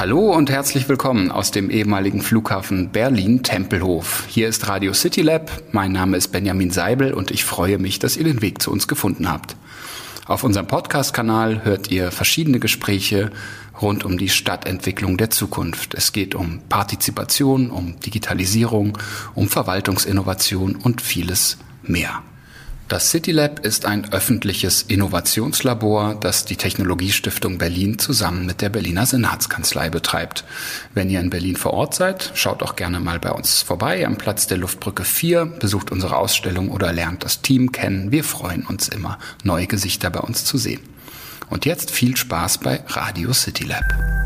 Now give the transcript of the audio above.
Hallo und herzlich willkommen aus dem ehemaligen Flughafen Berlin-Tempelhof. Hier ist Radio City Lab. Mein Name ist Benjamin Seibel und ich freue mich, dass ihr den Weg zu uns gefunden habt. Auf unserem Podcast-Kanal hört ihr verschiedene Gespräche rund um die Stadtentwicklung der Zukunft. Es geht um Partizipation, um Digitalisierung, um Verwaltungsinnovation und vieles mehr. Das CityLab ist ein öffentliches Innovationslabor, das die Technologiestiftung Berlin zusammen mit der Berliner Senatskanzlei betreibt. Wenn ihr in Berlin vor Ort seid, schaut auch gerne mal bei uns vorbei am Platz der Luftbrücke 4, besucht unsere Ausstellung oder lernt das Team kennen. Wir freuen uns immer, neue Gesichter bei uns zu sehen. Und jetzt viel Spaß bei Radio CityLab.